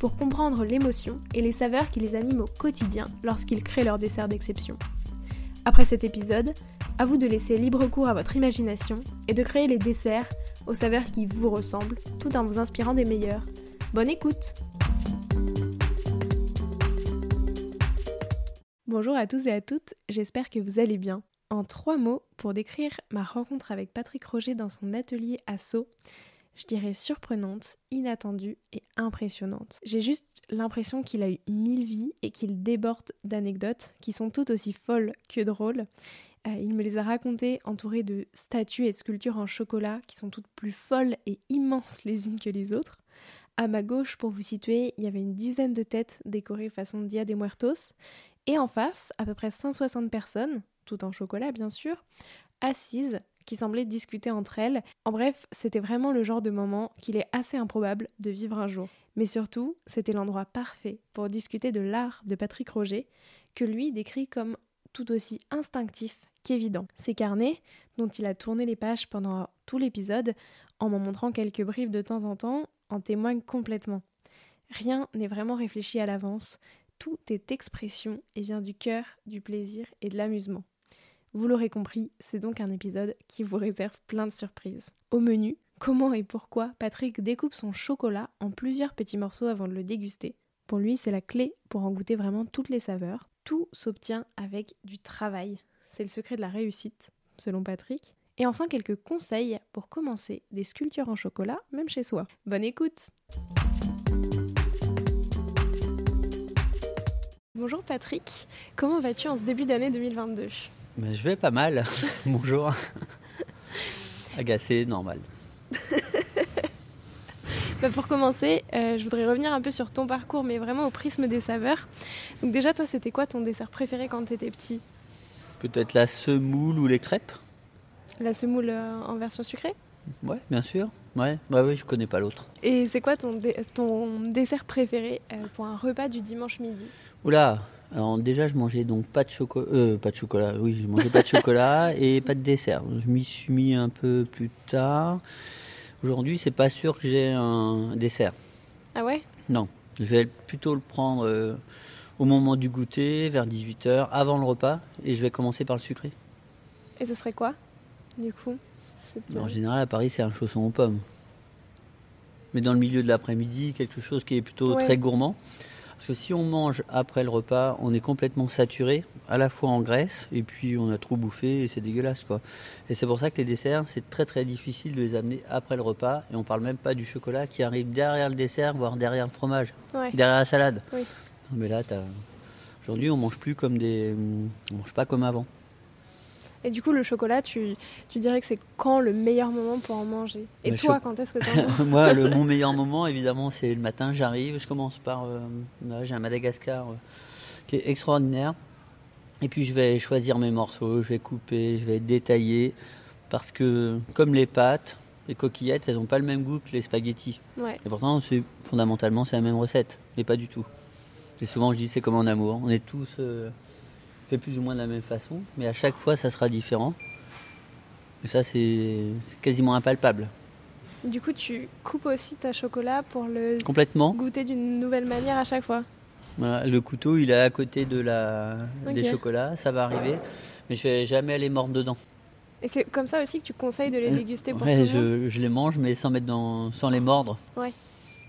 pour comprendre l'émotion et les saveurs qui les animent au quotidien lorsqu'ils créent leur dessert d'exception. Après cet épisode, à vous de laisser libre cours à votre imagination et de créer les desserts aux saveurs qui vous ressemblent tout en vous inspirant des meilleurs. Bonne écoute Bonjour à tous et à toutes, j'espère que vous allez bien. En trois mots, pour décrire ma rencontre avec Patrick Roger dans son atelier à Sceaux, je dirais surprenante, inattendue et impressionnante. J'ai juste l'impression qu'il a eu mille vies et qu'il déborde d'anecdotes qui sont toutes aussi folles que drôles. Euh, il me les a racontées entourées de statues et sculptures en chocolat qui sont toutes plus folles et immenses les unes que les autres. À ma gauche, pour vous situer, il y avait une dizaine de têtes décorées façon Dia de Muertos. Et en face, à peu près 160 personnes, tout en chocolat bien sûr, assises qui semblaient discuter entre elles. En bref, c'était vraiment le genre de moment qu'il est assez improbable de vivre un jour. Mais surtout, c'était l'endroit parfait pour discuter de l'art de Patrick Roger, que lui décrit comme tout aussi instinctif qu'évident. Ses carnets, dont il a tourné les pages pendant tout l'épisode, en m'en montrant quelques bribes de temps en temps, en témoignent complètement. Rien n'est vraiment réfléchi à l'avance, tout est expression et vient du cœur, du plaisir et de l'amusement. Vous l'aurez compris, c'est donc un épisode qui vous réserve plein de surprises. Au menu, comment et pourquoi Patrick découpe son chocolat en plusieurs petits morceaux avant de le déguster. Pour lui, c'est la clé pour en goûter vraiment toutes les saveurs. Tout s'obtient avec du travail. C'est le secret de la réussite, selon Patrick. Et enfin, quelques conseils pour commencer des sculptures en chocolat, même chez soi. Bonne écoute Bonjour Patrick, comment vas-tu en ce début d'année 2022 je vais pas mal. Bonjour. Agacé, normal. Bah, pour commencer, euh, je voudrais revenir un peu sur ton parcours, mais vraiment au prisme des saveurs. Donc déjà, toi, c'était quoi ton dessert préféré quand tu étais petit? Peut-être la semoule ou les crêpes La semoule euh, en version sucrée? Ouais, bien sûr. Ouais, ouais, ouais je connais pas l'autre. Et c'est quoi ton, ton dessert préféré euh, pour un repas du dimanche midi? Oula, alors déjà, je mangeais donc pas de chocolat, euh, pas de chocolat, oui, je mangeais pas de chocolat et pas de dessert. Je m'y suis mis un peu plus tard. Aujourd'hui, c'est pas sûr que j'ai un dessert. Ah ouais? Non, je vais plutôt le prendre euh, au moment du goûter, vers 18h, avant le repas, et je vais commencer par le sucré. Et ce serait quoi, du coup En général, à Paris, c'est un chausson aux pommes. Mais dans le milieu de l'après-midi, quelque chose qui est plutôt très gourmand. Parce que si on mange après le repas, on est complètement saturé, à la fois en graisse, et puis on a trop bouffé, et c'est dégueulasse. quoi. Et c'est pour ça que les desserts, c'est très très difficile de les amener après le repas, et on parle même pas du chocolat qui arrive derrière le dessert, voire derrière le fromage, derrière la salade. Mais là, aujourd'hui, on mange plus comme des. On mange pas comme avant. Et du coup, le chocolat, tu, tu dirais que c'est quand le meilleur moment pour en manger? Et toi, quand est-ce que tu en manges? Moi, le, mon meilleur moment, évidemment, c'est le matin. J'arrive, je commence par. Euh, j'ai un Madagascar euh, qui est extraordinaire. Et puis, je vais choisir mes morceaux, je vais couper, je vais détailler. Parce que, comme les pâtes, les coquillettes, elles n'ont pas le même goût que les spaghettis. Et pourtant, fondamentalement, c'est la même recette, mais pas du tout. Et souvent, je dis, c'est comme en amour. On est tous. Euh, fait plus ou moins de la même façon, mais à chaque fois ça sera différent. Et ça c'est quasiment impalpable. Du coup, tu coupes aussi ta chocolat pour le Complètement. goûter d'une nouvelle manière à chaque fois. Voilà, le couteau il est à côté de la des chocolats, ça va arriver, mais je vais jamais aller mordre dedans. Et c'est comme ça aussi que tu conseilles de les euh, déguster pour ouais, je, je, les mange, mais sans mettre dans, sans les mordre. Ouais.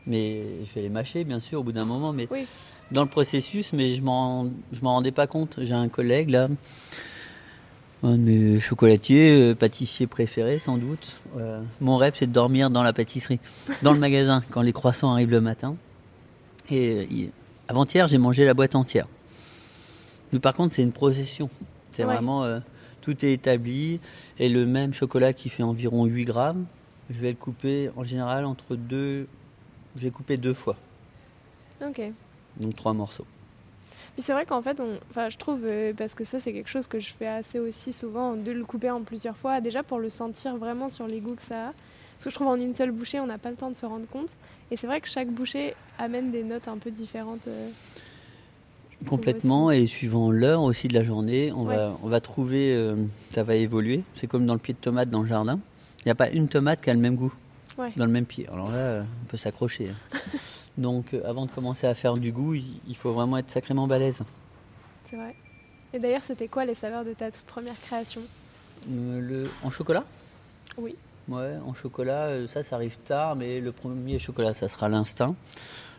Mais je vais les mâcher, bien sûr, au bout d'un moment. Mais dans le processus, mais je m'en, je m'en rendais pas compte. J'ai un collègue là, un de mes chocolatiers, euh, pâtissier préféré sans doute. Euh, mon rêve, c'est de dormir dans la pâtisserie, dans le magasin, quand les croissants arrivent le matin. Et euh, avant-hier, j'ai mangé la boîte entière. Mais par contre, c'est une procession. C'est vraiment tout est établi et le même chocolat qui fait environ 8 grammes, je vais le couper en général entre deux j'ai coupé deux fois. Ok. Donc trois morceaux. Puis c'est vrai qu'en fait, on... enfin, je trouve, euh, parce que ça c'est quelque chose que je fais assez aussi souvent, de le couper en plusieurs fois, déjà pour le sentir vraiment sur les goûts que ça a. Parce que je trouve en une seule bouchée, on n'a pas le temps de se rendre compte. Et c'est vrai que chaque bouchée amène des notes un peu différentes. euh. Complètement, et suivant l'heure aussi de la journée, on, va, on va trouver, euh, ça va évoluer. C'est comme dans le pied de tomate dans le jardin. Il n'y a pas une tomate qui a le même goût Ouais. dans le même pied. Alors là, on peut s'accrocher. hein. Donc euh, avant de commencer à faire du goût, il, faut vraiment être sacrément balèze. C'est vrai. Et d'ailleurs, c'était quoi les saveurs de ta toute première création? Euh, le, en chocolat? Oui. Ouais, en chocolat, euh, ça, ça arrive tard, mais le premier chocolat, ça sera l'instinct.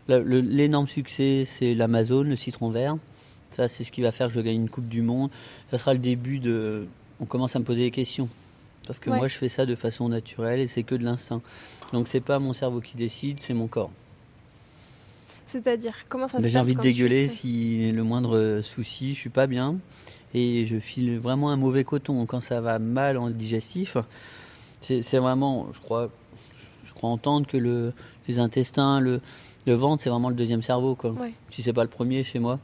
L'énorme succès, c'est l'Amazon, le citron vert. Ça, c'est ce qui va faire que je gagne une Coupe du Monde. Ça sera le début de. On commence à me poser des questions. Parce que Ouais. moi, je fais ça de façon naturelle et c'est que de l'instinct. Donc, c'est pas mon cerveau qui décide, c'est mon corps. C'est-à-dire, comment ça se passe J'ai envie de dégueuler si le moindre souci, je suis pas bien. Et je file vraiment un mauvais coton. Quand ça va mal en digestif, c'est vraiment, je crois, je crois entendre que le, les intestins, le, le ventre, c'est vraiment le deuxième cerveau. Quoi. Ouais. Si c'est pas le premier chez moi.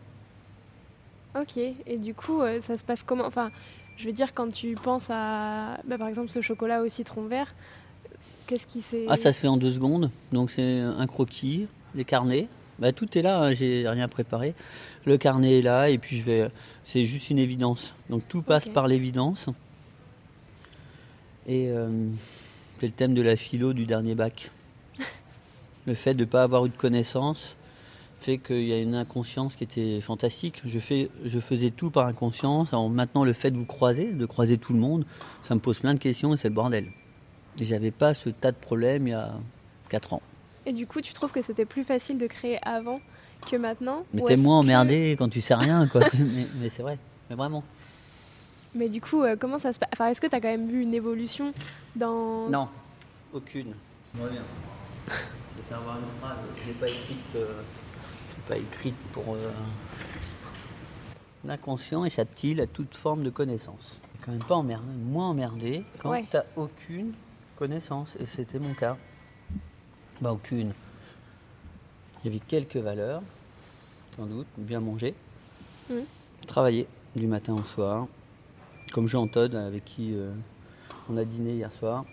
Ok, et du coup, euh, ça se passe comment? Enfin, je veux dire, quand tu penses à, bah, par exemple, ce chocolat au citron vert, qu'est-ce qui s'est... Ah, ça se fait en deux secondes. Donc c'est un croquis, les carnets. Bah, tout est là, hein, j'ai rien préparé. Le carnet est là et puis je vais. C'est juste une évidence. Donc tout passe par l'évidence. Et euh, c'est le thème de la philo du dernier bac. le fait de ne pas avoir eu de connaissances fait qu'il y a une inconscience qui était fantastique. Je, fais, je faisais tout par inconscience. Alors maintenant, le fait de vous croiser, de croiser tout le monde, ça me pose plein de questions et c'est le bordel. Et j'avais pas ce tas de problèmes il y a 4 ans. Et du coup, tu trouves que c'était plus facile de créer avant que maintenant Mais t'es moins que- emmerdé quand tu sais rien, quoi. mais mais c'est vrai, mais vraiment. Mais du coup, euh, comment ça se passe Enfin, est-ce que tu as quand même vu une évolution dans... Non, aucune. Je reviens. Je vais faire voir une phrase. Je l'ai pas écrite, euh, pas écrite pour. euh, L'inconscient échappe-t-il à toute forme de connaissance quand même pas emmerdé, moins emmerdé quand Ouais. t'as aucune connaissance. Et c'était mon cas. Bah, aucune. Il y avait quelques valeurs, sans doute. Bien manger, travailler du matin au soir, comme Jean Todd avec qui euh, on a dîné hier soir,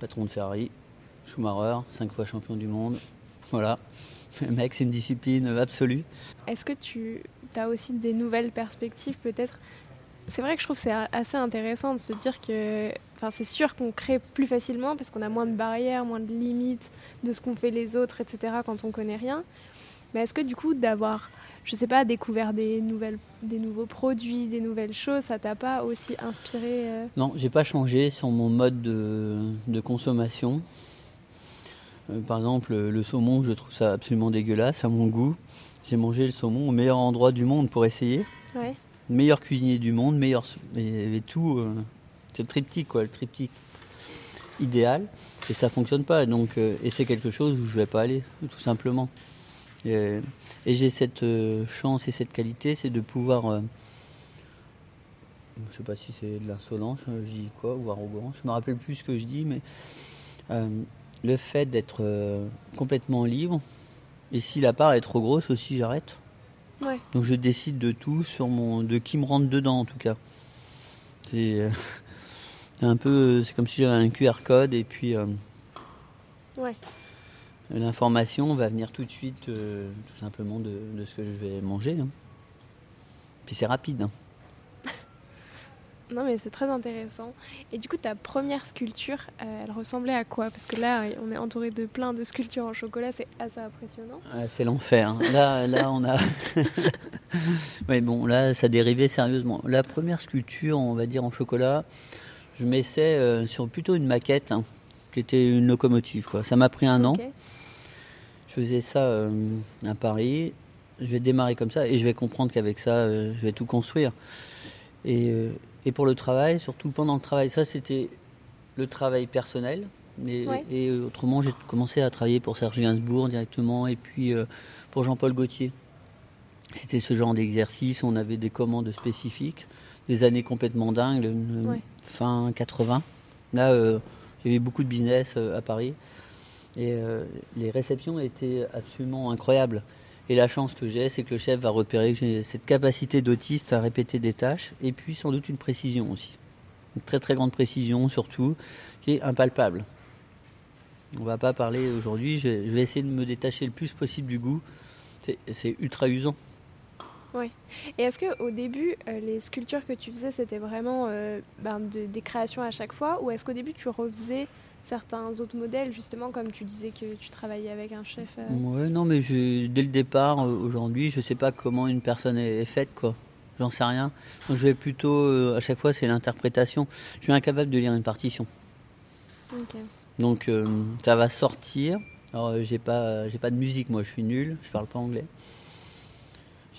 patron de Ferrari, Schumacher, cinq fois champion du monde. Voilà, le mec, c'est une discipline absolue. Est-ce que tu as aussi des nouvelles perspectives peut-être? C'est vrai que je trouve que c'est assez intéressant de se dire que, enfin, c'est sûr qu'on crée plus facilement parce qu'on a moins de barrières, moins de limites de ce qu'ont fait les autres, etc. quand on connaît rien. Mais est-ce que du coup d'avoir, je sais pas, découvert des nouvelles, des nouveaux produits, des nouvelles choses, ça t'a pas aussi inspiré euh, Non, j'ai pas changé sur mon mode de, de consommation. Euh, par exemple, le saumon, je trouve ça absolument dégueulasse à mon goût. J'ai mangé le saumon au meilleur endroit du monde pour essayer. Ouais. meilleur cuisinier du monde, meilleur et, et tout. euh, c'est le triptyque quoi, le triptyque idéal. Et ça fonctionne pas. Donc euh, et c'est quelque chose où je vais pas aller, tout simplement. Et, et j'ai cette euh, chance et cette qualité, c'est de pouvoir. euh, je sais pas si c'est de l'insolence, euh, je dis quoi, ou arrogance. Je me rappelle plus ce que je dis, mais euh, le fait d'être euh, complètement libre. Et si la part est trop grosse aussi, j'arrête. Ouais. Donc je décide de tout sur mon, de qui me rentre dedans en tout cas. C'est euh, un peu, c'est comme si j'avais un QR code et puis euh, Ouais. l'information va venir tout de suite, euh, tout simplement de, de ce que je vais manger. hein. Puis c'est rapide. hein. Non mais c'est très intéressant. Et du coup ta première sculpture, euh, elle ressemblait à quoi? Parce que là on est entouré de plein de sculptures en chocolat, c'est assez impressionnant. Ouais, c'est l'enfer. hein. Là, là, on a. ouais, bon, là, ça dérivait sérieusement. La première sculpture, on va dire en chocolat, je m'essaie euh, sur plutôt une maquette, hein, qui était une locomotive. Quoi. Ça m'a pris un an. Je faisais ça euh, à Paris. Je vais démarrer comme ça et je vais comprendre qu'avec ça, je vais tout construire. Et, et pour le travail, surtout pendant le travail, ça c'était le travail personnel. Et, Ouais. et, euh, autrement, j'ai commencé à travailler pour Serge Gainsbourg directement et puis euh, pour Jean-Paul Gaultier. C'était ce genre d'exercice, on avait des commandes spécifiques, des années complètement dingues, euh, Ouais. fin 80. Là, euh, il y avait beaucoup de business euh, à Paris. Et les réceptions étaient absolument incroyables. Et la chance que j'ai, c'est que le chef va repérer que j'ai cette capacité d'autiste à répéter des tâches, et puis sans doute une précision aussi. Une très très grande précision surtout, qui est impalpable. On va pas parler aujourd'hui, je vais essayer de me détacher le plus possible du goût. C'est ultra usant. Oui. Et est-ce qu'au début, euh, les sculptures que tu faisais, c'était vraiment euh, ben, des créations à chaque fois Ou est-ce qu'au début, tu refaisais certains autres modèles, justement, comme tu disais que tu travaillais avec un chef euh Oui, non, mais dès le départ, aujourd'hui, je ne sais pas comment une personne est, faite, quoi. J'en sais rien. je vais plutôt, à chaque fois, c'est l'interprétation. Je suis incapable de lire une partition. Donc, ça va sortir. Alors, j'ai pas, j'ai pas de musique, moi, je suis nul, je parle pas anglais.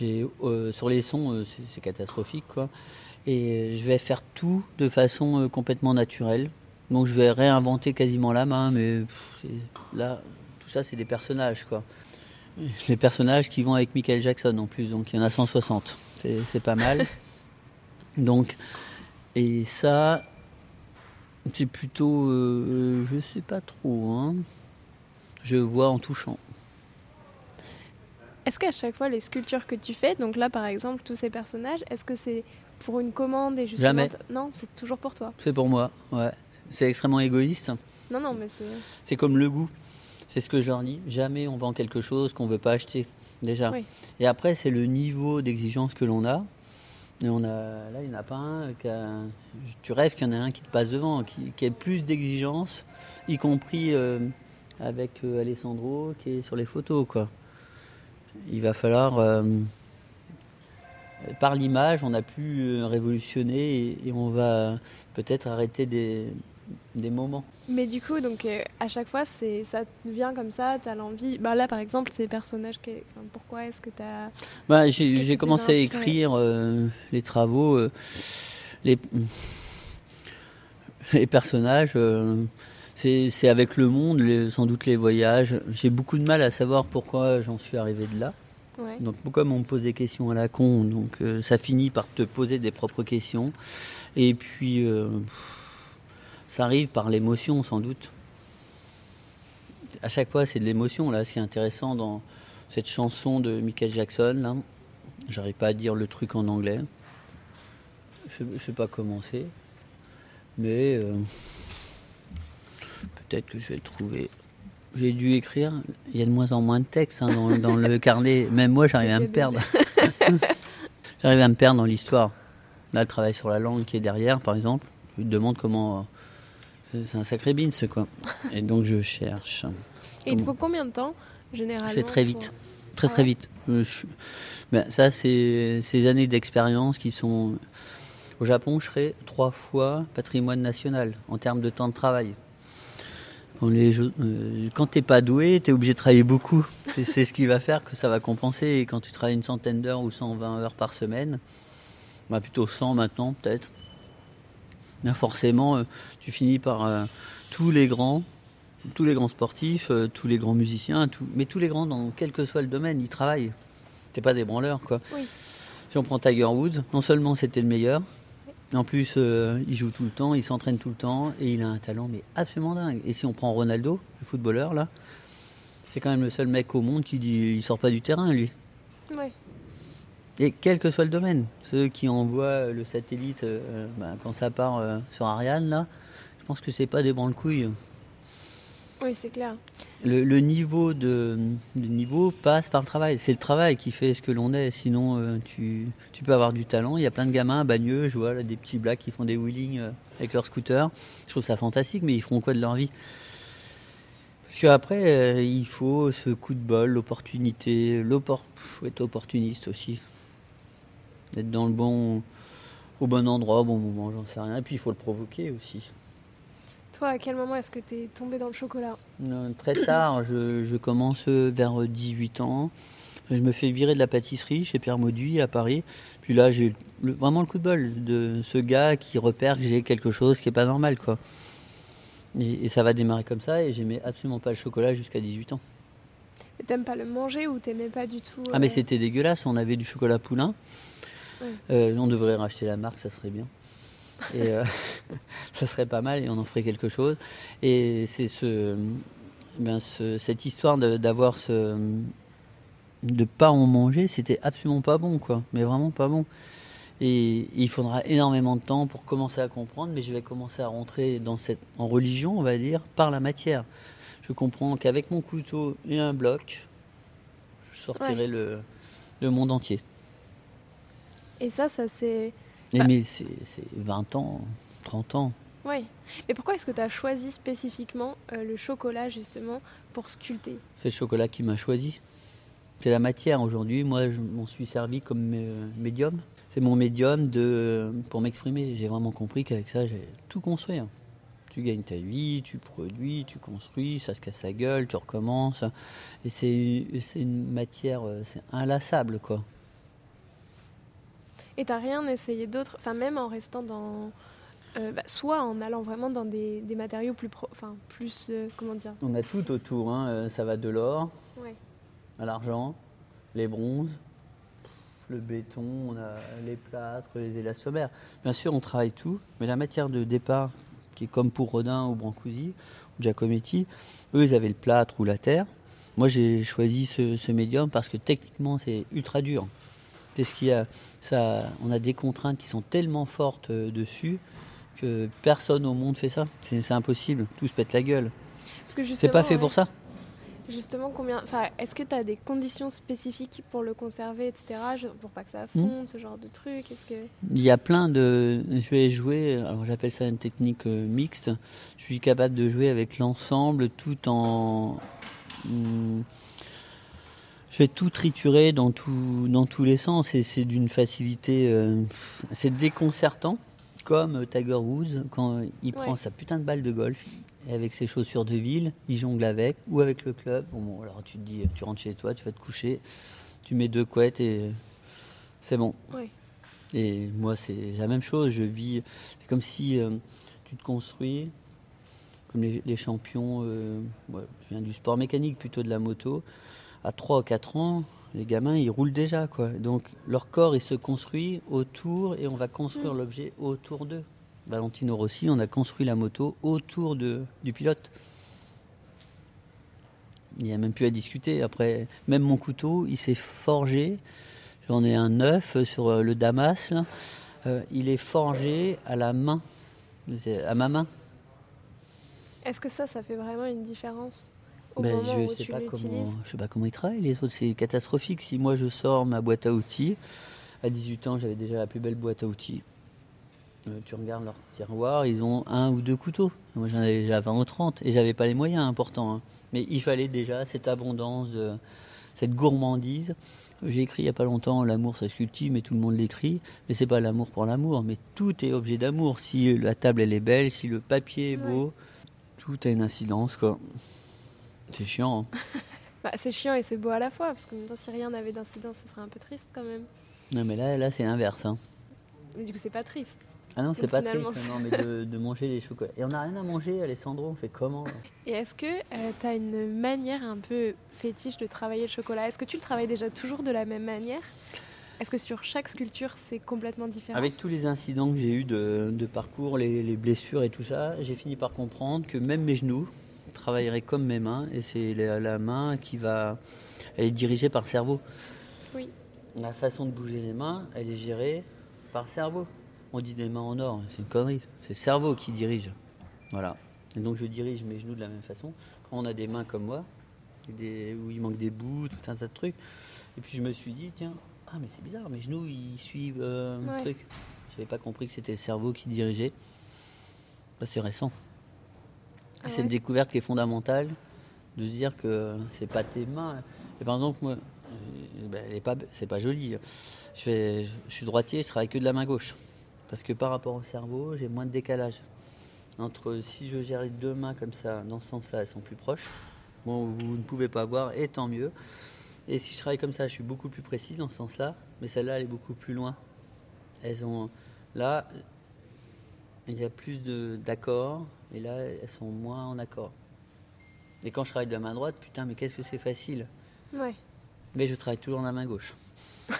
Euh, sur les sons, euh, c'est catastrophique, quoi. Et je vais faire tout de façon euh, complètement naturelle. Donc je vais réinventer quasiment la main, mais là, tout ça, c'est des personnages, quoi. Les personnages qui vont avec Michael Jackson en plus, donc il y en a 160. C'est pas mal. donc, et ça, c'est plutôt, je sais pas trop, hein. Je vois en touchant. Est-ce qu'à chaque fois, les sculptures que tu fais, donc là par exemple, tous ces personnages, est-ce que c'est pour une commande et justement Jamais. Non, c'est toujours pour toi? C'est pour moi, ouais. C'est extrêmement égoïste. Non, non, mais c'est. C'est comme le goût. C'est ce que je leur dis. Jamais on vend quelque chose qu'on ne veut pas acheter, déjà. Et après, c'est le niveau d'exigence que l'on a. Et on a, là, il n'y en a pas un. Qui tu rêves qu'il y en a un qui te passe devant, qui, qui a plus d'exigence, y compris euh, avec euh, Alessandro qui est sur les photos, quoi il va falloir, euh, par l'image, on a pu révolutionner et, on va peut-être arrêter des, moments. Mais du coup, donc euh, à chaque fois, c'est ça vient comme ça, tu as l'envie. Bah là, par exemple, ces personnages, pourquoi est-ce que tu as. Bah, j'ai commencé à écrire les travaux, les, les personnages c'est avec le monde, sans doute les voyages. J'ai beaucoup de mal à savoir pourquoi j'en suis arrivé de là. Donc comme on me pose des questions à la con, donc euh, ça finit par te poser des propres questions. Et puis euh, ça arrive par l'émotion sans doute. À chaque fois c'est de l'émotion là. Ce qui est intéressant dans cette chanson de Michael Jackson j'arrive pas à dire le truc en anglais. Je, ne sais pas comment c'est, mais euh, peut-être que je vais le trouver. J'ai dû écrire, il y a de moins en moins de textes hein, dans, le carnet. Même moi, j'arrive à me perdre. j'arrive à me perdre dans l'histoire. Là, le travail sur la langue qui est derrière, par exemple, je me demande comment. C'est un sacré bins, quoi. Et donc, je cherche. Et il te faut combien de temps, généralement Je fais très vite. Très, très vite. Ben, ça, c'est ces années d'expérience qui sont. Au Japon, je serai trois fois patrimoine national en termes de temps de travail. Quand, euh, quand t'es pas doué, tu es obligé de travailler beaucoup. C'est ce qui va faire que ça va compenser. Et quand tu travailles une centaine d'heures ou 120 heures par semaine, bah plutôt 100 maintenant peut-être, forcément, euh, tu finis par euh, tous les grands, tous les grands sportifs, tous les grands musiciens, mais tous les grands dans quel que soit le domaine, ils travaillent. T'es pas des branleurs, quoi. Si on prend Tiger Woods, non seulement c'était le meilleur, en plus, euh, il joue tout le temps, il s'entraîne tout le temps et il a un talent mais absolument dingue. Et si on prend Ronaldo, le footballeur là, c'est quand même le seul mec au monde qui dit il sort pas du terrain lui. Ouais. Et quel que soit le domaine, ceux qui envoient le satellite euh, bah, quand ça part euh, sur Ariane là, je pense que c'est pas des branle couilles. Oui, c'est clair. Le, niveau de, niveau passe par le travail. C'est le travail qui fait ce que l'on est. Sinon, euh, tu, peux avoir du talent. Il y a plein de gamins à Bagneux, je vois là, des petits blacks qui font des wheelings euh, avec leur scooter. Je trouve ça fantastique, mais ils feront quoi de leur vie? Parce qu'après, euh, il faut ce coup de bol, l'opportunité. L'oppor faut être opportuniste aussi. Être dans le bon, au bon endroit, au bon moment, j'en sais rien. Et puis, il faut le provoquer aussi. Toi, à quel moment est-ce que tu es tombé dans le chocolat? Très tard, je, commence vers 18 ans. Je me fais virer de la pâtisserie chez Pierre Mauduit à Paris. Puis là, j'ai vraiment le coup de bol de ce gars qui repère que j'ai quelque chose qui n'est pas normal. quoi. Et, ça va démarrer comme ça et j'aimais absolument pas le chocolat jusqu'à 18 ans. Mais t'aimes pas le manger ou t'aimais pas du tout Ah mais euh, c'était dégueulasse, on avait du chocolat poulain. Euh, on devrait racheter la marque, ça serait bien. Et euh, ça serait pas mal et on en ferait quelque chose. Et c'est ce, ben cette histoire d'avoir ce, de pas en manger, c'était absolument pas bon, quoi. Mais vraiment pas bon. Et il faudra énormément de temps pour commencer à comprendre, mais je vais commencer à rentrer dans cette, en religion, on va dire, par la matière. Je comprends qu'avec mon couteau et un bloc, je sortirai le, le monde entier. Et ça, ça c'est. Bah mais c'est 20 ans, 30 ans. Oui. Mais pourquoi est-ce que tu as choisi spécifiquement euh, le chocolat, justement, pour sculpter? C'est le chocolat qui m'a choisi. C'est la matière aujourd'hui. Moi, je m'en suis servi comme médium. C'est mon médium de, pour m'exprimer. J'ai vraiment compris qu'avec ça, j'ai tout construit. Hein. Tu gagnes ta vie, tu produis, tu construis, ça se casse la gueule, tu recommences. Et c'est une matière, euh, c'est inlassable, quoi. Et t'as rien essayé d'autre, enfin même en restant dans, euh, bah, soit en allant vraiment dans des, matériaux plus, enfin plus, euh, comment dire? On a tout autour, hein. ça va de l'or, à l'argent, les bronzes, le béton, on a les plâtres, les élastomères. Bien sûr, on travaille tout, mais la matière de départ, qui est comme pour Rodin ou Brancusi ou Giacometti, eux, ils avaient le plâtre ou la terre. Moi, j'ai choisi ce, médium parce que techniquement, c'est ultra dur. Ce qu'il y a ça, On a des contraintes qui sont tellement fortes euh, dessus que personne au monde fait ça. C'est impossible. Tout se pète la gueule. C'est pas fait pour ça. Justement, combien, est-ce que tu as des conditions spécifiques pour le conserver, etc., pour pas que ça hmm. fonde, ce genre de truc est-ce que... Il y a plein de. Je vais jouer, alors j'appelle ça une technique euh, mixte. Je suis capable de jouer avec l'ensemble tout en. Hmm, je vais tout triturer dans, tout, dans tous les sens et c'est d'une facilité. Euh, c'est déconcertant, comme Tiger Woods quand il prend sa putain de balle de golf, et avec ses chaussures de ville, il jongle avec, ou avec le club. Bon, alors tu te dis, tu rentres chez toi, tu vas te coucher, tu mets deux couettes et c'est bon. Et moi, c'est la même chose. Je vis, c'est comme si euh, tu te construis, comme les, champions. Euh, je viens du sport mécanique, plutôt de la moto. À 3 ou 4 ans, les gamins, ils roulent déjà. Quoi. Donc leur corps, il se construit autour et on va construire mm. l'objet autour d'eux. Valentino Rossi, on a construit la moto autour de, du pilote. Il n'y a même plus à discuter. Après, même mon couteau, il s'est forgé. J'en ai un neuf sur euh, le Damas. Euh, il est forgé à la main, à ma main. Est-ce que ça, ça fait vraiment une différence? Au ben, moment je où sais tu pas comment, Je sais pas comment ils travaillent. Les autres, c'est catastrophique. Si moi je sors ma boîte à outils, à 18 ans, j'avais déjà la plus belle boîte à outils. Euh, tu regardes leur tiroir, ils ont un ou deux couteaux. Moi j'en avais déjà 20 ou 30 et j'avais pas les moyens importants. Hein. Mais il fallait déjà cette abondance, de, cette gourmandise. J'ai écrit il n'y a pas longtemps L'amour ça sculpte, mais tout le monde l'écrit. Mais c'est pas l'amour pour l'amour, mais tout est objet d'amour. Si la table elle est belle, si le papier est beau, tout a une incidence quoi. C'est chiant. Hein. bah, c'est chiant et c'est beau à la fois, parce que si rien n'avait d'incidence, ce serait un peu triste quand même. Non mais là, là c'est l'inverse. Hein. Mais du coup c'est pas triste. Ah non, c'est pas triste, non, mais de, manger les chocolats. Et on n'a rien à manger, Alessandro, on fait comment Et est-ce que euh, tu as une manière un peu fétiche de travailler le chocolat? Est-ce que tu le travailles déjà toujours de la même manière? Est-ce que sur chaque sculpture, c'est complètement différent? Avec tous les incidents que j'ai eus de, parcours, les, blessures et tout ça, j'ai fini par comprendre que même mes genoux travailleraient comme mes mains, et c'est la, main qui va... Elle est dirigée par le cerveau. Oui. La façon de bouger les mains, elle est gérée par le cerveau on dit des mains en or, c'est une connerie. C'est le cerveau qui dirige. Voilà. Et donc je dirige mes genoux de la même façon. Quand on a des mains comme moi, des, où il manque des bouts, tout un tas de trucs. Et puis je me suis dit, tiens, ah mais c'est bizarre, mes genoux ils suivent euh, un truc. J'avais pas compris que c'était le cerveau qui dirigeait. Bah, c'est récent. Ah c'est une découverte qui est fondamentale de se dire que c'est pas tes mains. Et par exemple, moi, euh, ben, pas, c'est pas joli. Je, fais, je suis droitier, je travaille que de la main gauche. Parce que par rapport au cerveau, j'ai moins de décalage. Entre si je gère les deux mains comme ça, dans ce sens-là, elles sont plus proches. Bon, vous ne pouvez pas voir, et tant mieux. Et si je travaille comme ça, je suis beaucoup plus précis dans ce sens-là. Mais celle-là, elle est beaucoup plus loin. Elles ont. Là, il y a plus d'accords, et là, elles sont moins en accord. Et quand je travaille de la main droite, putain, mais qu'est-ce que c'est facile. Ouais. Mais je travaille toujours de la main gauche.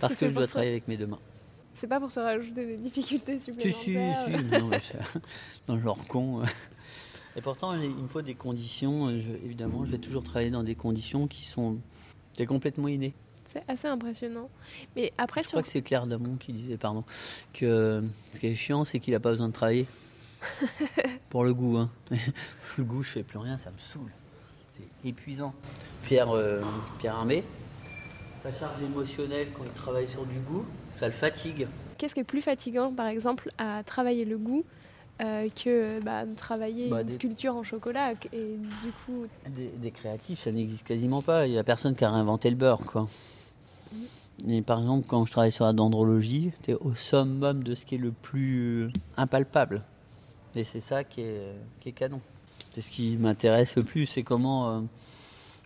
Parce que je dois travailler avec mes deux mains. C'est pas pour se rajouter des difficultés supplémentaires. Si, si, si. non, mais non, genre con. Et pourtant, il me faut des conditions. évidemment, je vais toujours travailler dans des conditions qui sont complètement innées. C'est assez impressionnant. Mais après, je crois que c'est Claire Damon qui disait, pardon, que ce qui est chiant, c'est qu'il n'a pas besoin de travailler. Pour le goût, hein. le goût, je fais plus rien, ça me saoule. C'est épuisant. Pierre, euh, Pierre Armé, sa charge émotionnelle quand il travaille sur du goût, ça le fatigue. Qu'est-ce qui est plus fatigant, par exemple, à travailler le goût euh, que bah, travailler bah, une sculpture en chocolat et du coup des, créatifs ça n'existe quasiment pas il n'y a personne qui a réinventé le beurre quoi. Et par exemple quand je travaille sur la dendrologie es au summum de ce qui est le plus impalpable. Et c'est ça qui est, qui est canon. C'est ce qui m'intéresse le plus c'est comment euh,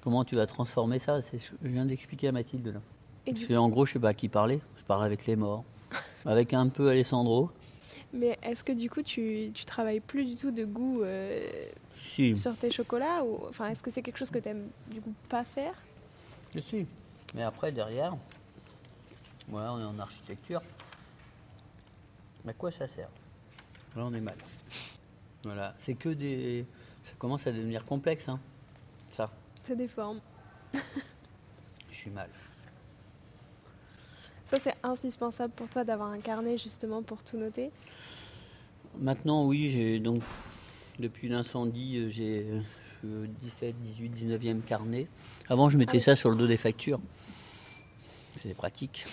comment tu vas transformer ça. Je viens d'expliquer à Mathilde là. Parce en gros je sais pas à qui parler. Je parle avec les morts. Avec un peu Alessandro. Mais est-ce que du coup, tu, tu travailles plus du tout de goût euh, sur tes chocolats ou, enfin, Est-ce que c'est quelque chose que tu aimes du coup pas faire? Si, mais après, derrière, voilà, on est en architecture. À quoi ça sert? Là, on est mal. Voilà, c'est que des. Ça commence à devenir complexe, hein, ça. C'est des formes. Je suis mal. Ça, c'est indispensable pour toi d'avoir un carnet justement pour tout noter? Maintenant, oui, j'ai donc depuis l'incendie, euh, j'ai 17, 18, 19e carnet. Avant, je mettais ah ça sur le dos des factures. C'est pratique.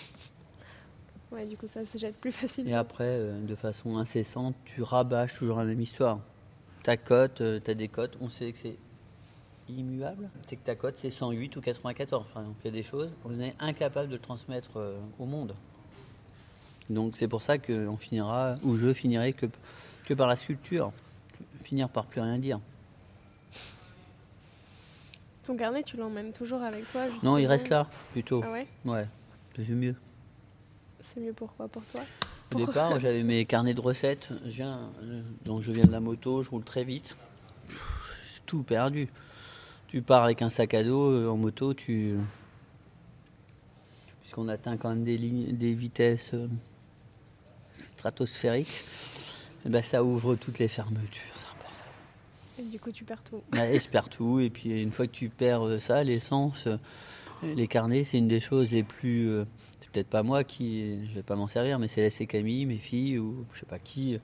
Ouais, du coup, ça se jette plus facilement. Et après, euh, de façon incessante, tu rabâches toujours la même histoire. Ta cote, euh, tu as des cotes, on sait que c'est immuable. C'est que ta cote, c'est 108 ou 94. Par exemple, il y a des choses, on est incapable de le transmettre au monde. Donc c'est pour ça qu'on finira, ou je finirai que, que par la sculpture, finir par plus rien dire. Ton carnet, tu l'emmènes toujours avec toi Non, il reste là, plutôt. Ah ouais? Ouais, c'est mieux. C'est mieux pourquoi pour toi Au départ, j'avais mes carnets de recettes. Je viens, euh, donc je viens de la moto, je roule très vite. Tout perdu. Tu pars avec un sac à dos euh, en moto, tu puisqu'on atteint quand même des, lignes, des vitesses euh, stratosphérique, et eh ben ça ouvre toutes les fermetures. Et du coup, tu perds tout. et je perds tout. Et puis, une fois que tu perds ça, l'essence, les carnets, c'est une des choses les plus. Euh, c'est peut-être pas moi qui. Je vais pas m'en servir, mais c'est laisser Camille, mes filles, ou je sais pas qui.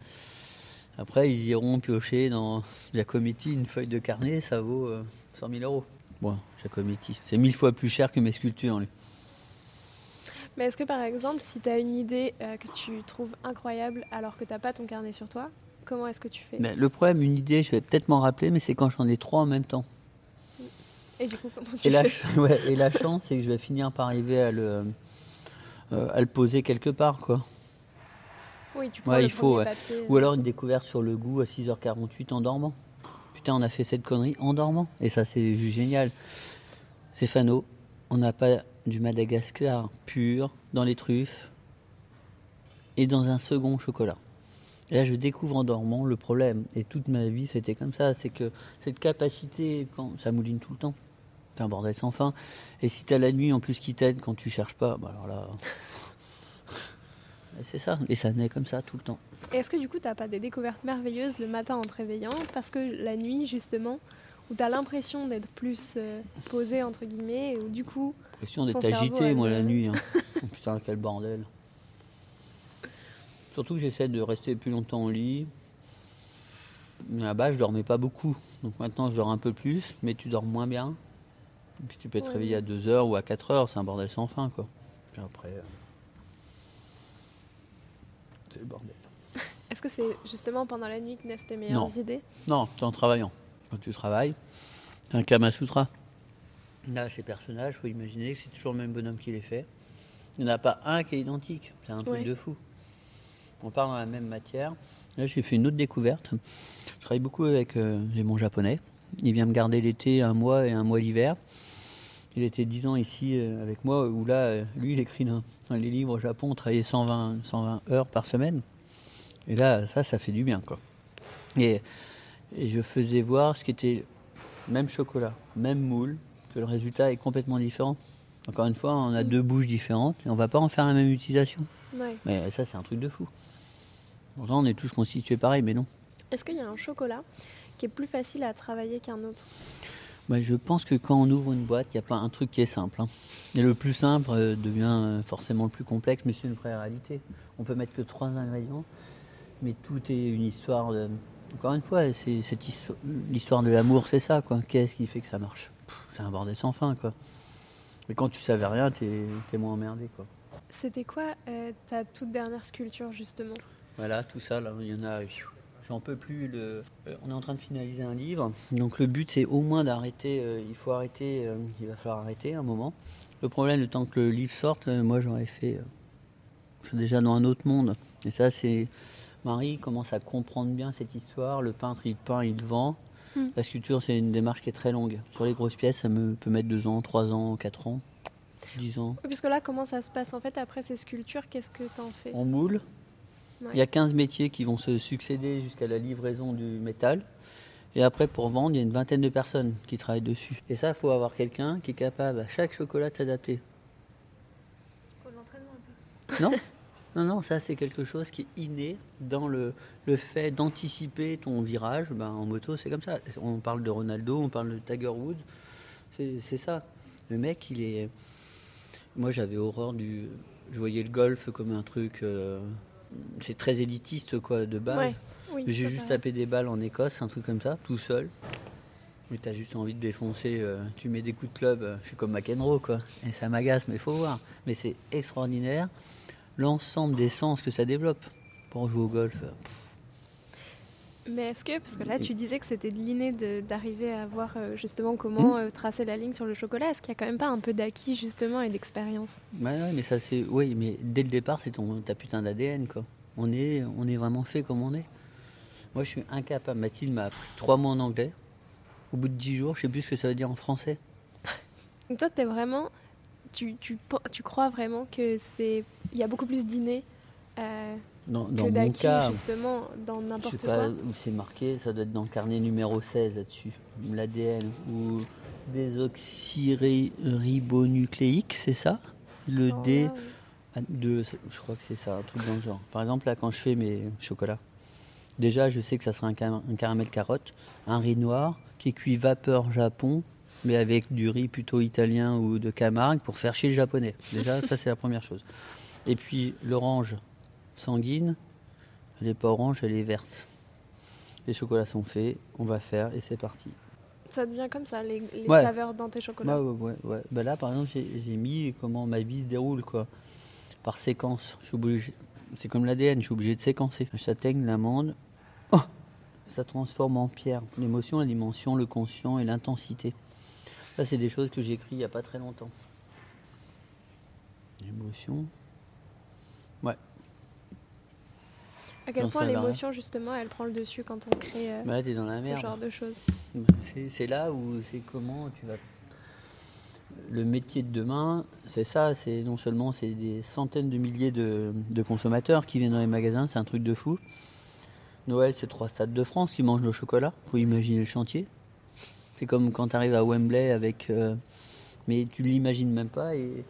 Après, ils iront piocher dans Giacometti une feuille de carnet, ça vaut 100 000 euros. Bon, Giacometti. C'est mille fois plus cher que mes sculptures, lui. Mais est-ce que par exemple, si tu as une idée euh, que tu trouves incroyable alors que tu n'as pas ton carnet sur toi, comment est-ce que tu fais? Le problème, une idée, je vais peut-être m'en rappeler, mais c'est quand j'en ai trois en même temps. Et du coup, comment tu et la, Et la chance, c'est que je vais finir par arriver à le, euh, à le poser quelque part. quoi. Oui, tu peux il faut. Ou alors une découverte sur le goût à 6h48 en dormant. Putain, on a fait cette connerie en dormant. Et ça, c'est juste génial. Stéphano, on n'a pas du Madagascar pur dans les truffes et dans un second chocolat. Et là, je découvre en dormant le problème. Et toute ma vie, c'était comme ça. C'est que cette capacité, quand ça mouline tout le temps, c'est un bordel sans fin. Et si tu as la nuit en plus qui t'aide quand tu cherches pas, bah alors là. c'est ça. Et ça naît comme ça tout le temps. Et est-ce que du coup, tu n'as pas des découvertes merveilleuses le matin en te réveillant Parce que la nuit, justement, où tu as l'impression d'être plus euh, posé, entre guillemets, ou du coup. L'impression d'être agité, moi, la nuit. Hein. Oh, putain, quel bordel. Surtout que j'essaie de rester plus longtemps au lit. Mais là-bas, je dormais pas beaucoup. Donc maintenant, je dors un peu plus, mais tu dors moins bien. Et puis tu peux te réveiller à 2h ou à 4h, c'est un bordel sans fin, quoi. Puis après. Euh, c'est le bordel. Est-ce que c'est justement pendant la nuit que naissent tes meilleures idées? Non, c'est en travaillant quand tu travailles. Un Kama Sutra. Là, ces personnages, il faut imaginer que c'est toujours le même bonhomme qui les fait. Il n'y en a pas un qui est identique. C'est un truc de fou. On part dans la même matière. Là, j'ai fait une autre découverte. Je travaille beaucoup avec euh, mon japonais. Il vient me garder l'été un mois et un mois l'hiver. Il était 10 ans ici euh, avec moi, où là, euh, lui, il écrit dans, les livres au Japon, on travaillait 120, 120 heures par semaine. Et là, ça, ça fait du bien, quoi. Et et je faisais voir ce qui était même chocolat, même moule, que le résultat est complètement différent. Encore une fois, on a deux bouches différentes et on va pas en faire la même utilisation. Mais ça, c'est un truc de fou. Pourtant, on est tous constitués pareil, mais non. Est-ce qu'il y a un chocolat qui est plus facile à travailler qu'un autre? Bah, Je pense que quand on ouvre une boîte, il n'y a pas un truc qui est simple. Hein. Et le plus simple euh, devient euh, forcément le plus complexe, mais c'est une vraie réalité. On peut mettre que trois ingrédients, mais tout est une histoire de... Encore une fois, c'est l'histoire de l'amour, c'est ça. quoi. Qu'est-ce qui fait que ça marche? C'est un bordel sans fin. quoi. Mais quand tu savais rien, t'es es moins emmerdé. quoi. C'était quoi euh, ta toute dernière sculpture, justement? Voilà, tout ça, là, il y en a... J'en peux plus. Le... Euh, on est en train de finaliser un livre. Donc le but, c'est au moins d'arrêter. Euh, il faut arrêter. Euh, il va falloir arrêter un moment. Le problème, le temps que le livre sorte, moi, j'aurais fait. je suis déjà dans un autre monde. Et ça, c'est. Marie commence à comprendre bien cette histoire. Le peintre, il peint, il vend. Hmm. La sculpture, c'est une démarche qui est très longue. Sur les grosses pièces, ça me peut mettre deux ans, trois ans, quatre ans, dix ans. puisque là, comment ça se passe En fait, après ces sculptures, qu'est-ce que tu en fais? On moule. Il y a 15 métiers qui vont se succéder jusqu'à la livraison du métal. Et après, pour vendre, il y a une vingtaine de personnes qui travaillent dessus. Et ça, il faut avoir quelqu'un qui est capable à chaque chocolat de s'adapter. Non Non, non, ça c'est quelque chose qui est inné dans le, le fait d'anticiper ton virage. Ben, en moto, c'est comme ça. On parle de Ronaldo, on parle de Tiger Woods. C'est ça. Le mec, il est. Moi, j'avais horreur du. Je voyais le golf comme un truc. Euh, c'est très élitiste quoi de base. J'ai juste tapé des balles en Écosse, un truc comme ça, tout seul. Mais t'as juste envie de défoncer, euh, tu mets des coups de club, euh, je suis comme McEnroe quoi. Et ça m'agace, mais il faut voir. Mais c'est extraordinaire l'ensemble des sens que ça développe pour jouer au golf. Mais est-ce que, parce que là tu disais que c'était de l'inné d'arriver à voir euh, justement comment hmm tracer la ligne sur le chocolat, est-ce qu'il y a quand même pas un peu d'acquis justement et d'expérience? Ouais, mais ça c'est, oui, mais dès le départ c'est ton ta putain d'ADN quoi. On est, on est vraiment fait comme on est. Moi je suis incapable. Mathilde m'a appris trois mots en anglais. Au bout de dix jours, je sais plus ce que ça veut dire en français. Donc toi es vraiment, tu, tu, tu crois vraiment que c'est, il y a beaucoup plus d'inné. Euh, dans, mon cas, justement, dans n'importe quoi. pas où c'est marqué, ça doit être dans le carnet numéro 16 là-dessus, l'ADN, ou désoxyribonucléique, c'est ça? Le oh, D, de, je crois que c'est ça, un truc dans le genre. Par exemple, là, quand je fais mes chocolats, déjà, je sais que ça sera un, un caramel carotte, un riz noir qui est cuit vapeur Japon, mais avec du riz plutôt italien ou de Camargue pour faire chez le japonais. Déjà, ça, c'est la première chose. Et puis, l'orange, sanguine, elle n'est pas orange, elle est verte. Les chocolats sont faits, on va faire et c'est parti. Ça devient comme ça, les, saveurs dans tes chocolats ouais, ouais, bah là, par exemple, j'ai mis comment ma vie se déroule, quoi. Par séquence. Je suis obligé. C'est comme l'ADN, je suis obligé de séquencer. La châtaigne, l'amande. Oh ça transforme en pierre. L'émotion, la dimension, le conscient et l'intensité. Ça, c'est des choses que j'ai écrites il n'y a pas très longtemps. L'émotion. Ouais, à quel point l'émotion, justement, elle prend le dessus quand on crée euh, bah, dans la ce genre de choses C'est là où c'est comment tu vas. Le métier de demain, c'est ça, c'est non seulement c'est des centaines de milliers de, consommateurs qui viennent dans les magasins, c'est un truc de fou. Noël, c'est trois stades de France qui mangent le chocolat. Faut imaginer le chantier. C'est comme quand tu arrives à Wembley avec. Euh, mais tu l'imagines même pas. Et,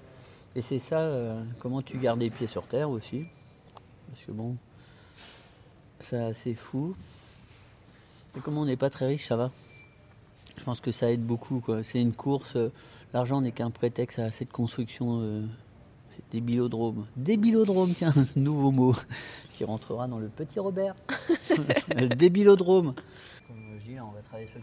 c'est ça, euh, comment tu gardes les pieds sur terre aussi. Parce que bon, c'est assez fou. Et comme on n'est pas très riche, ça va. Je pense que ça aide beaucoup. C'est une course. Euh, l'argent n'est qu'un prétexte à cette construction. Euh, des bilodromes. Des bilodromes, tiens, nouveau mot qui rentrera dans le petit Robert. des bilodromes. Comme je dis, on va travailler sur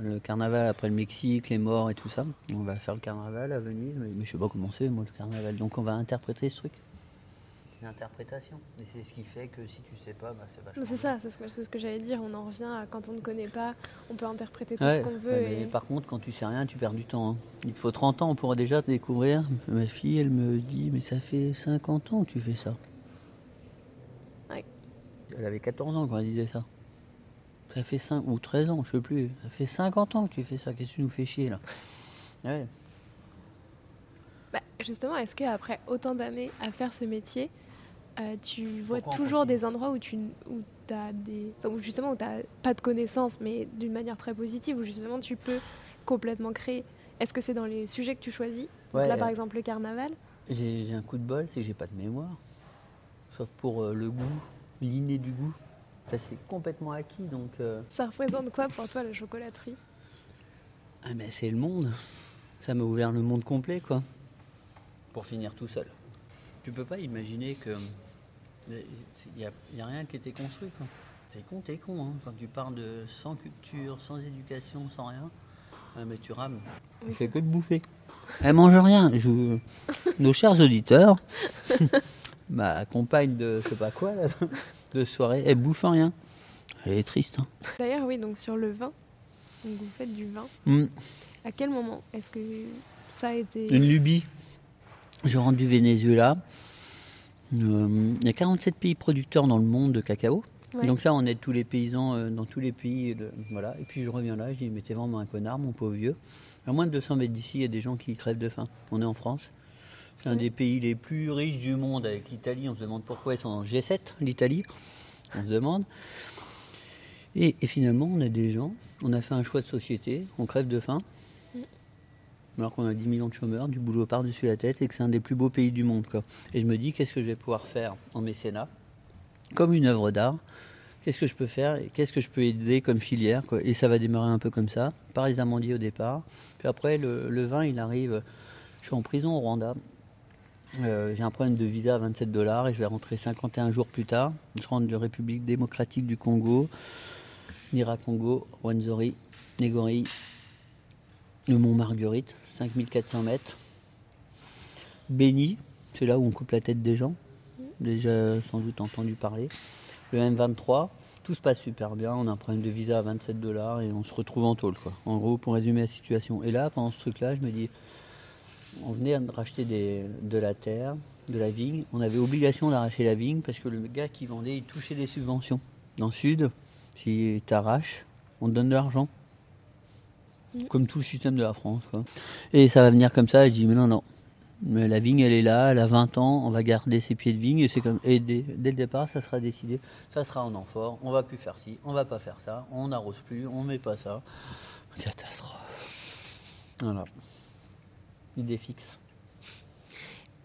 le, carnaval après le Mexique, les morts et tout ça. On va faire le carnaval à Venise, mais, mais je sais pas comment c'est, moi, le carnaval. Donc on va interpréter ce truc interprétation. Et c'est ce qui fait que si tu sais pas, bah, c'est vachement. C'est ça, c'est ce que, ce que j'allais dire. On en revient à quand on ne connaît pas, on peut interpréter tout ce qu'on veut. Mais par contre, quand tu sais rien, tu perds du temps. Hein. Il te faut 30 ans, on pourrait déjà te découvrir. Ma fille, elle me dit Mais ça fait 50 ans que tu fais ça. Elle avait 14 ans quand elle disait ça. Ça fait 5 ou 13 ans, je sais plus. Ça fait 50 ans que tu fais ça. Qu'est-ce que tu nous fais chier là? Ouais. Bah, justement, est-ce qu'après autant d'années à faire ce métier, euh, tu vois toujours des endroits où tu où as des où justement où t'as pas de connaissances mais d'une manière très positive où justement tu peux complètement créer est-ce que c'est dans les sujets que tu choisis? Là par exemple le carnaval j'ai un coup de bol c'est que j'ai pas de mémoire sauf pour euh, le goût l'inné du goût Ça c'est complètement acquis donc. euh, Ça représente quoi pour toi la chocolaterie? Ah mais c'est le monde. Ça m'a ouvert le monde complet quoi. Pour finir tout seul. Tu peux pas imaginer que il n'y a, rien qui était construit quoi. T'es con, t'es con hein. Quand tu pars de sans culture, sans éducation, sans rien, ah, mais tu rames. Tu fais que de bouffer. Elle mange rien. Je- Nos chers auditeurs, ma compagne de je sais pas quoi là, de soirée, elle bouffe rien. Elle est triste. hein. D'ailleurs, oui, donc sur le vin, donc vous faites du vin. Hmm. À quel moment est-ce que ça a été Une lubie. Je rentre du Venezuela. Euh, Il y a 47 pays producteurs dans le monde de cacao. Ouais. Donc ça, on aide tous les paysans euh, dans tous les pays. de- voilà. Et puis je reviens là, je dis, mais t'es vraiment un connard, mon pauvre vieux. À moins de 200 mètres d'ici, il y a des gens qui crèvent de faim. On est en France. C'est un des pays les plus riches du monde avec l'Italie. On se demande pourquoi ils sont en G7, l'Italie. On se demande. Et, et finalement, on a des gens, on a fait un choix de société, on crève de faim. Alors qu'on a 10 millions de chômeurs, du boulot par-dessus la tête et que c'est un des plus beaux pays du monde. Quoi. Et je me dis, qu'est-ce que je vais pouvoir faire en mécénat Comme une œuvre d'art? Qu'est-ce que je peux faire et qu'est-ce que je peux aider comme filière. Et ça va démarrer un peu comme ça, par les amandiers au départ. Puis après, le, le vin, il arrive. Je suis en prison au Rwanda. Euh, J'ai un problème de visa à 27 dollars et je vais rentrer 51 jours plus tard. Je rentre de République démocratique du Congo, Nira-Congo, Rwenzori, Négori, le Mont Marguerite, 5400 mètres. Béni, c'est là où on coupe la tête des gens. Déjà sans doute entendu parler. Le M23, tout se passe super bien. On a un problème de visa à 27 dollars et on se retrouve en tôle. Quoi. En gros, pour résumer la situation. Et là, pendant ce truc-là, je me dis, on venait de racheter de la terre, de la vigne. On avait obligation d'arracher la vigne parce que le gars qui vendait, il touchait des subventions. Dans le sud, si tu arraches, on te donne de l'argent. Mhm. Comme tout le système de la France. quoi. Et ça va venir comme ça. Je dis, mais non, non. Mais la vigne, elle est là, elle a 20 ans, on va garder ses pieds de vigne. Et, c'est comme, et dès, dès le départ, ça sera décidé. Ça sera en amphore, on va plus faire ci, on va pas faire ça, on n'arrose plus, on met pas ça. Catastrophe. Voilà. Idée fixe.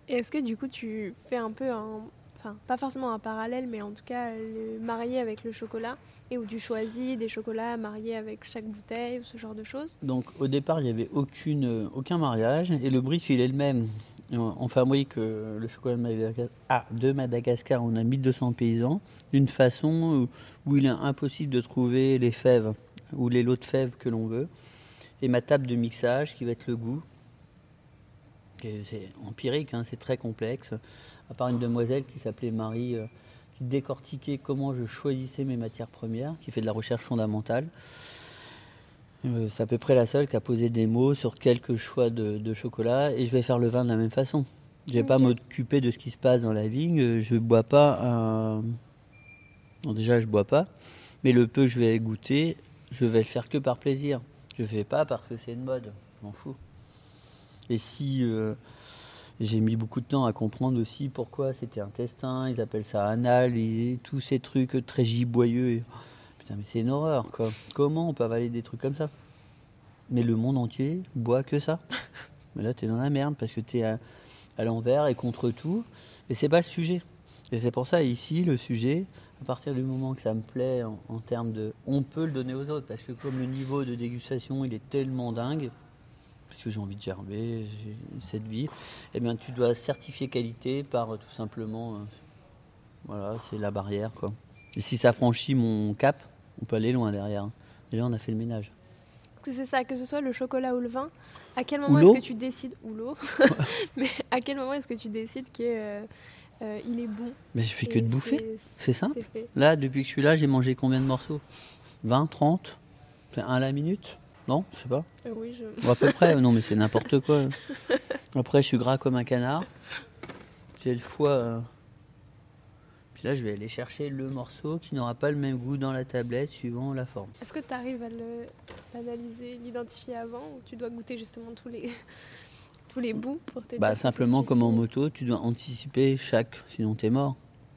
Est-ce que du coup tu fais un peu un. Enfin, pas forcément un parallèle, mais en tout cas le marier avec le chocolat et où tu choisis des chocolats mariés avec chaque bouteille ou ce genre de choses Donc au départ, il n'y avait euh, aucun mariage et le brief il est le même. On on fabrique euh, le chocolat de Madagascar, ah, de Madagascar, on a 1200 paysans, d'une façon où, il est impossible de trouver les fèves ou les lots de fèves que l'on veut. Et ma table de mixage qui va être le goût. C'est empirique, hein, c'est très complexe. À part une demoiselle qui s'appelait Marie, euh, qui décortiquait comment je choisissais mes matières premières, qui fait de la recherche fondamentale. Euh, C'est à peu près la seule qui a posé des mots sur quelques choix de, de chocolat et je vais faire le vin de la même façon. Je vais pas m'occuper de ce qui se passe dans la vigne. euh, Je bois pas un. Déjà, je bois pas, mais le peu que je vais goûter, je vais le faire que par plaisir. Je fais pas parce que c'est une mode. Je m'en fous. Et si euh, j'ai mis beaucoup de temps à comprendre aussi pourquoi c'était intestin, ils appellent ça anal, et tous ces trucs très giboyeux. et- Putain, mais c'est une horreur, quoi. Comment on peut avaler des trucs comme ça? Mais le monde entier boit que ça. Mais là, t'es dans la merde parce que t'es à, à l'envers et contre tout. Et c'est pas le sujet. Et c'est pour ça, ici, le sujet, à partir du moment que ça me plaît en, en termes de. On peut le donner aux autres parce que comme le niveau de dégustation, il est tellement dingue, parce que j'ai envie de gerber, j'ai cette vie, eh bien, tu dois certifier qualité par euh, tout simplement. euh, voilà, c'est la barrière, quoi. Et si ça franchit mon cap, on peut aller loin derrière. hein. Déjà, on a fait le ménage. Parce que c'est ça, que ce soit le chocolat ou le vin, à quel moment est-ce que tu décides, ou l'eau, mais à quel moment est-ce que tu décides qu'il est bon? Mais je fais que de bouffer. C'est simple. C'est fait. Là, depuis que je suis là, j'ai mangé combien de morceaux? 20, 30 C'est un à la minute? Non Je sais pas. Euh, oui, je... Bon, à peu près. Non, mais c'est n'importe quoi. Après, je suis gras comme un canard. J'ai le foie. euh, Puis là, je vais aller chercher le morceau qui n'aura pas le même goût dans la tablette suivant la forme. Est-ce que tu arrives à l'analyser, l'identifier avant, ou tu dois goûter justement tous les, tous les bouts pour te Bah, simplement, comme en moto, tu dois anticiper chaque, sinon t'es mort.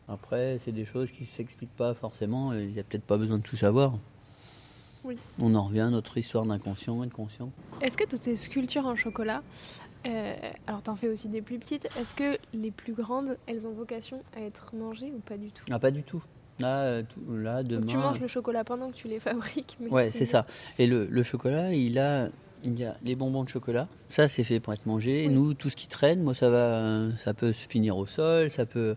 Après, c'est des choses qui ne s'expliquent pas forcément. Il n'y a peut-être pas besoin de tout savoir. Oui. On en revient à notre histoire d'inconscient et de conscient. Est-ce que toutes ces sculptures en chocolat, euh, alors t'en fais aussi des plus petites, est-ce que les plus grandes, elles ont vocation à être mangées ou pas du tout? Ah, pas du tout. Là, euh, tout- là demain. Donc tu manges le chocolat pendant que tu les fabriques. mais Ouais, c'est ça. Et le, le chocolat, il a, il y a les bonbons de chocolat. Ça, c'est fait pour être mangé. Oui. Nous, tout ce qui traîne, moi, ça va, ça peut se finir au sol, ça peut,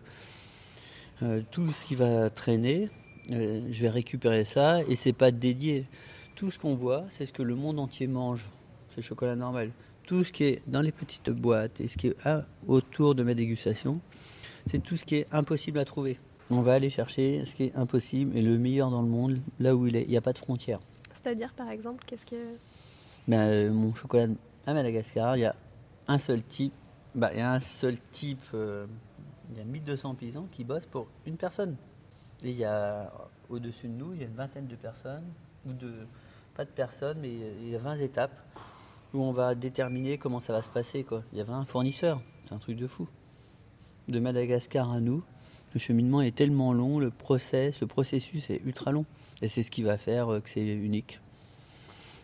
euh, tout ce qui va traîner, euh, je vais récupérer ça. Et c'est pas dédié. Tout ce qu'on voit, c'est ce que le monde entier mange. C'est chocolat normal. Tout ce qui est dans les petites boîtes et ce qui est ah, autour de ma dégustation, c'est tout ce qui est impossible à trouver. On va aller chercher ce qui est impossible et le meilleur dans le monde, là où il est. Il n'y a pas de frontières. C'est-à-dire, par exemple, qu'est-ce que. Ben, euh, mon chocolat à Madagascar, il y a un seul type. bah, il y a un seul type. euh, il y a 1200 paysans qui bossent pour une personne. Et il y a au-dessus de nous, il y a une vingtaine de personnes, ou de pas de personnes, mais il y a 20 étapes où on va déterminer comment ça va se passer. Il y a 20 fournisseurs, c'est un truc de fou. De Madagascar à nous, le cheminement est tellement long, le process, le processus est ultra long. Et c'est ce qui va faire euh, que c'est unique.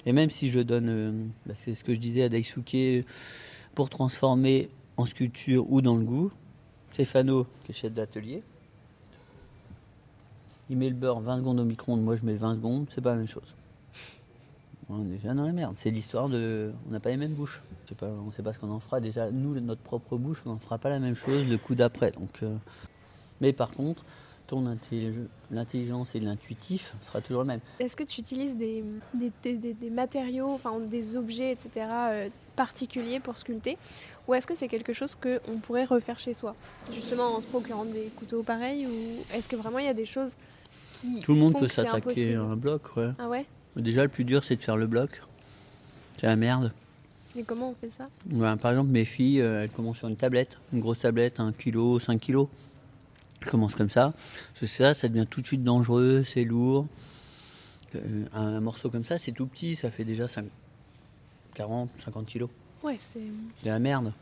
Et même si je donne, euh, bah, c'est ce que je disais à Daisuke, pour transformer en sculpture ou dans le goût, Stéphano, qui est chef d'atelier, il met le beurre 20 secondes au micro-ondes, moi je mets 20 secondes, c'est pas la même chose. On est déjà dans la merde. C'est l'histoire de. On n'a pas les mêmes bouches. Pas, on ne sait pas ce qu'on en fera. Déjà, nous, notre propre bouche, on n'en fera pas la même chose le coup d'après. Donc, euh, Mais par contre, ton intelli- l'intelligence et l'intuitif sera toujours le même. Est-ce que tu utilises des- des matériaux, enfin des objets, etc., euh, particuliers pour sculpter? Ou est-ce que c'est quelque chose qu'on pourrait refaire chez soi? Justement en se procurant des couteaux pareils Ou est-ce que vraiment il y a des choses qui. Tout le monde peut s'attaquer à un bloc, ouais. Ah ouais? Déjà, le plus dur, c'est de faire le bloc. C'est la merde. Et comment on fait ça? Ben, par exemple, mes filles, euh, elles commencent sur une tablette, une grosse tablette, 1 kg, 5 kg. Elles commencent comme ça. Parce que ça, ça devient tout de suite dangereux, c'est lourd. Euh, un, morceau comme ça, c'est tout petit, ça fait déjà 5, 40, 50 kg. Ouais, c'est. C'est la merde.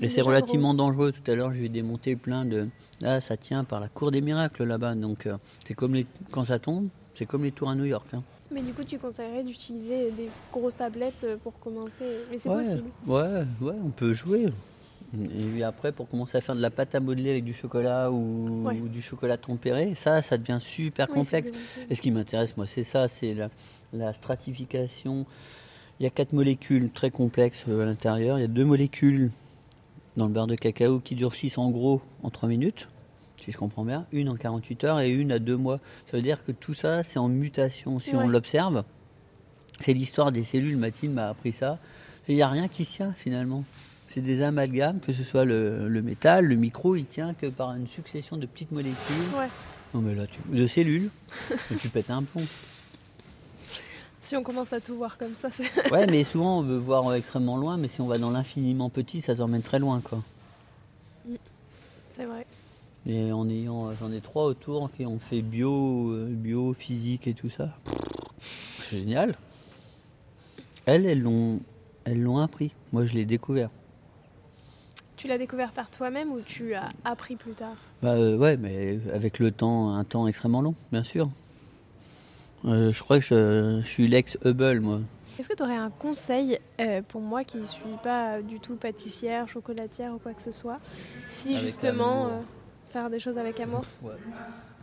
Et c'est relativement dangereux. Tout à l'heure, je vais démonter plein de. Là, ça tient par la cour des miracles là-bas. Donc, euh, c'est comme les... quand ça tombe, c'est comme les tours à New York. hein. Mais du coup, tu conseillerais d'utiliser des grosses tablettes euh, pour commencer? Mais c'est ouais, possible. Ouais, ouais, on peut jouer. Et puis après, pour commencer à faire de la pâte à modeler avec du chocolat ou, Ouais. ou du chocolat tempéré, ça, ça devient super Oui, complexe. Et ce qui m'intéresse, moi, c'est ça, c'est la, la stratification. Il y a quatre molécules très complexes euh, à l'intérieur. Il y a deux molécules dans le beurre de cacao qui durcissent en gros en 3 minutes, si je comprends bien. Une en 48 heures et une à 2 mois. Ça veut dire que tout ça, c'est en mutation. Si on l'observe, c'est l'histoire des cellules. Mathilde m'a appris ça. Il n'y a rien qui se tient finalement. C'est des amalgames, que ce soit le, le métal, le micro, il tient que par une succession de petites molécules. Ouais. Non mais là, tu... de cellules, Et tu pètes un plomb. Si on commence à tout voir comme ça, c'est. Ouais, mais souvent on veut voir euh, extrêmement loin, mais si on va dans l'infiniment petit, ça t'emmène très loin, quoi. c'est vrai. Et en ayant, j'en ai trois autour qui ont fait bio, euh, bio, physique et tout ça. C'est génial. Elles, elles l'ont, elles l'ont appris. Moi, je l'ai découvert. Tu l'as découvert par toi-même ou tu as appris plus tard? Bah euh, ouais, mais avec le temps, un temps extrêmement long, bien sûr. Euh, je crois que je, je suis l'ex Hubble, moi. Est-ce que tu aurais un conseil euh, pour moi qui ne suis pas du tout pâtissière, chocolatière ou quoi que ce soit Si Avec justement amour. euh, faire des choses avec amour Ouais.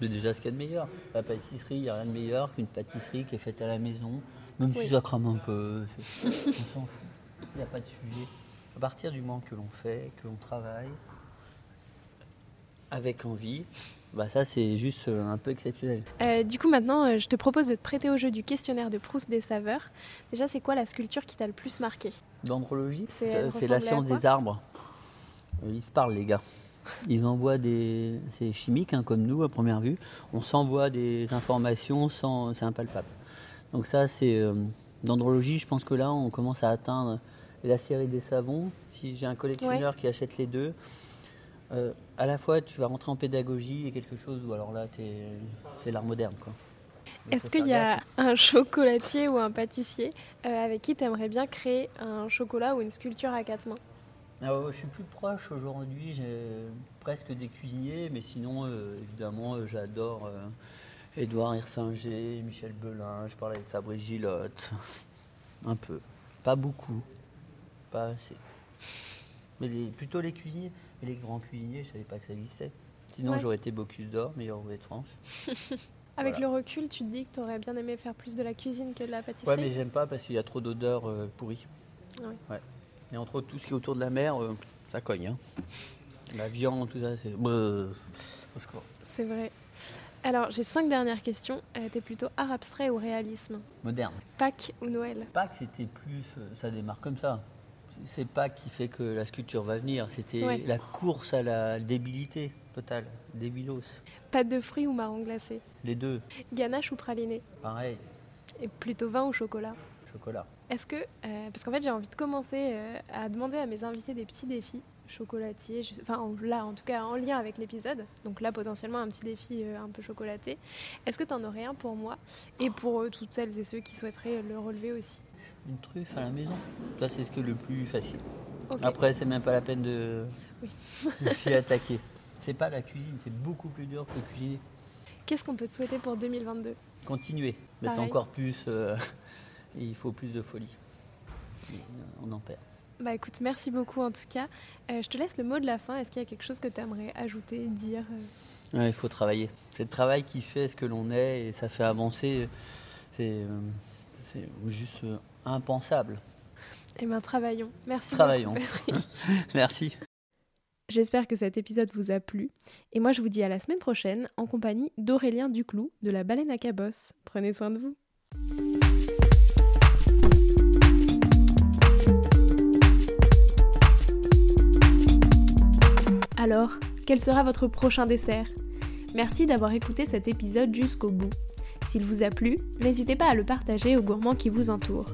C'est déjà ce qu'il y a de meilleur? La pâtisserie, il n'y a rien de meilleur qu'une pâtisserie qui est faite à la maison. Même Oui. si ça crame un peu, on s'en fout. Il n'y a pas de sujet. À partir du moment que l'on fait, que l'on travaille avec envie, bah ça c'est juste euh, un peu exceptionnel. Euh, Du coup, maintenant, euh, je te propose de te prêter au jeu du questionnaire de Proust des saveurs. Déjà, c'est quoi la sculpture qui t'a le plus marqué? Dendrologie, C'est- la science des arbres. Ils se parlent, les gars. Ils envoient des. C'est chimique, hein, comme nous, à première vue. On s'envoie des informations sans. C'est impalpable. Donc, ça, c'est. Dendrologie, je pense que là, on commence à atteindre la série des savons. Si j'ai un collectionneur qui achète les deux, euh, à la fois, tu vas rentrer en pédagogie et quelque chose où, alors là, t'es- c'est l'art moderne, quoi. Est-ce qu'il y a un chocolatier ou un pâtissier euh, avec qui tu aimerais bien créer un chocolat ou une sculpture à quatre mains? Ah je suis plus proche aujourd'hui, j'ai presque des cuisiniers, mais sinon, euh, évidemment, j'adore Édouard Hirsinger, Michel Belin, je parle avec Fabrice Gillotte, un peu, pas beaucoup, pas assez. Mais les- plutôt les cuisiniers, mais les grands cuisiniers, je savais pas que ça existait. Sinon, Ouais. j'aurais été Bocuse d'or, meilleur ouvrier de France. Avec Voilà. le recul, tu te dis que tu aurais bien aimé faire plus de la cuisine que de la Ouais, pâtisserie mais j'aime pas parce qu'il y a trop d'odeurs euh, pourries. Ouais. Ouais. Et entre autres, tout ce qui est autour de la mer, euh, ça cogne. hein. La viande, tout ça, c'est. Brrr. Au secours. C'est vrai. Alors, j'ai cinq dernières questions. Euh, T'es plutôt art abstrait ou réalisme? Moderne. Pâques ou Noël? Pâques, c'était plus. Ça démarre comme ça. C'est Pâques qui fait que la sculpture va venir. C'était Ouais. la course à la débilité totale. Débilos. Pâte de fruits ou marron glacé Les deux, Ganache ou praliné pareil. Et plutôt vin ou chocolat Chocolat. Est-ce que, euh, parce qu'en fait j'ai envie de commencer euh, à demander à mes invités des petits défis chocolatiers, je- enfin en- là en tout cas en lien avec l'épisode, donc là potentiellement un petit défi euh, un peu chocolaté. Est-ce que tu en aurais un pour moi et pour toutes celles et ceux qui souhaiteraient le relever aussi? Une truffe à la maison. Ça, c'est ce que le plus facile. Après, c'est même pas la peine de Oui. de s'y attaquer. C'est pas la cuisine, c'est beaucoup plus dur que cuisiner. Qu'est-ce qu'on peut te souhaiter pour 2022 Continuer, mettre Pareil. encore plus. euh, et il faut plus de folie. Et, euh, on en perd. Bah écoute, merci beaucoup en tout cas. Euh, je te laisse le mot de la fin. Est-ce qu'il y a quelque chose que tu aimerais ajouter, dire Ouais, il faut travailler. C'est le travail qui fait ce que l'on est et ça fait avancer. C'est juste impensable. Eh bien, travaillons. Merci Travaillons. beaucoup. Merci. J'espère que cet épisode vous a plu. Et moi, je vous dis à la semaine prochaine en compagnie d'Aurélien Duclou de la Baleine à Cabosse. Prenez soin de vous. Alors, quel sera votre prochain dessert? Merci d'avoir écouté cet épisode jusqu'au bout. S'il vous a plu, n'hésitez pas à le partager aux gourmands qui vous entourent.